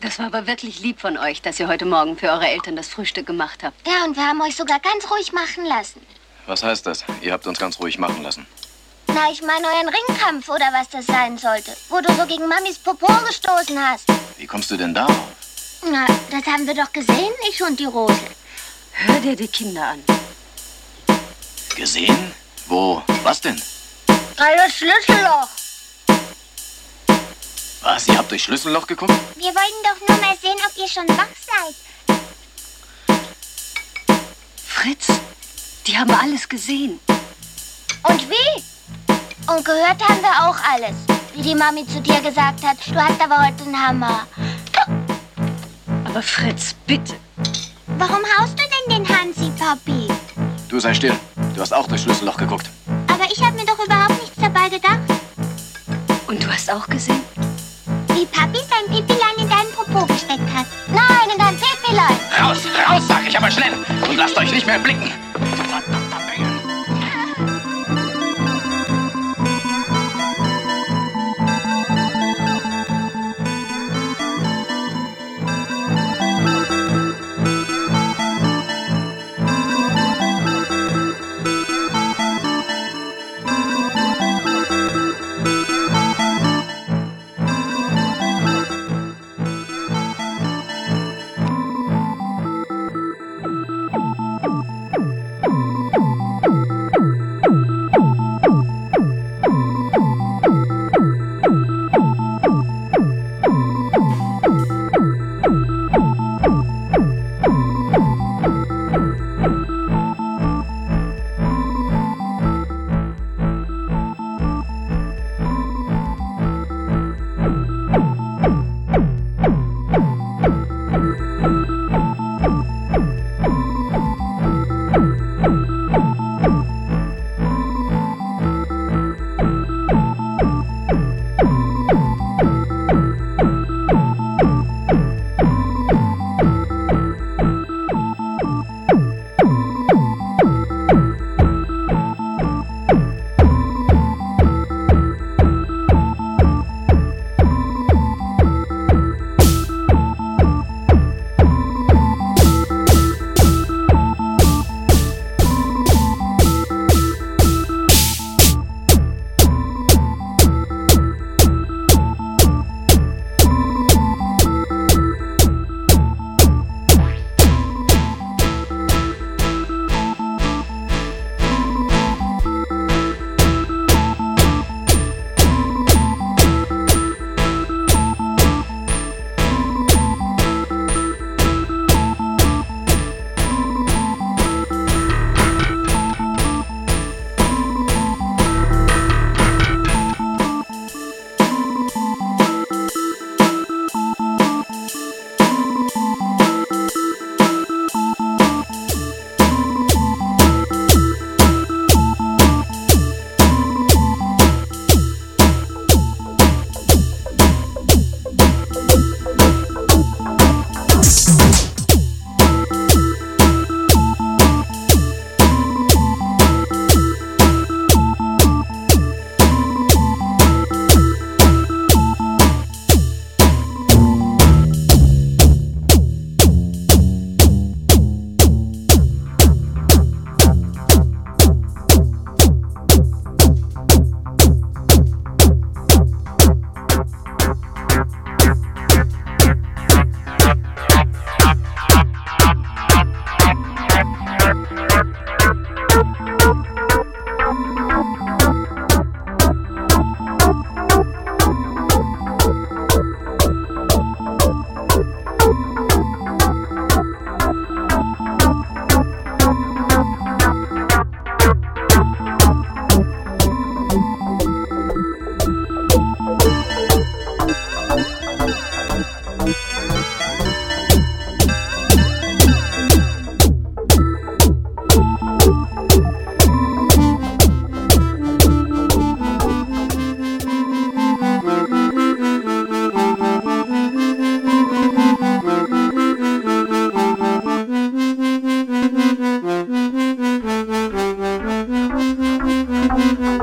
Das war aber wirklich lieb von euch, dass ihr heute Morgen für eure Eltern das Frühstück gemacht habt. Ja, und wir haben euch sogar ganz ruhig machen lassen. Was heißt das? Ihr habt uns ganz ruhig machen lassen. Na, ich meine euren Ringkampf oder was das sein sollte, wo du so gegen Mamis Popo gestoßen hast. Wie kommst du denn darauf? Na, das haben wir doch gesehen, ich und die Rose. Hör dir die Kinder an. Gesehen? Wo? Was denn? Alles Schlüsselloch. Was? Ihr habt durch Schlüsselloch geguckt? Wir wollten doch nur mal sehen, ob ihr schon wach seid. Fritz, die haben alles gesehen. Und wie? Und gehört haben wir auch alles. Wie die Mami zu dir gesagt hat, du hast aber heute einen Hammer. Aber Fritz, bitte. Warum haust du denn den Hansi, Papi? Du sei still. Du hast auch durch Schlüsselloch geguckt. Aber ich habe mir doch überhaupt nichts dabei gedacht. Und du hast auch gesehen? Wie Papi sein Pipilein in deinen Popo gesteckt hat. Nein, in dein Pipilein. Raus, raus, sag ich aber schnell. Und lasst euch nicht mehr blicken. Thank you. Mm-hmm.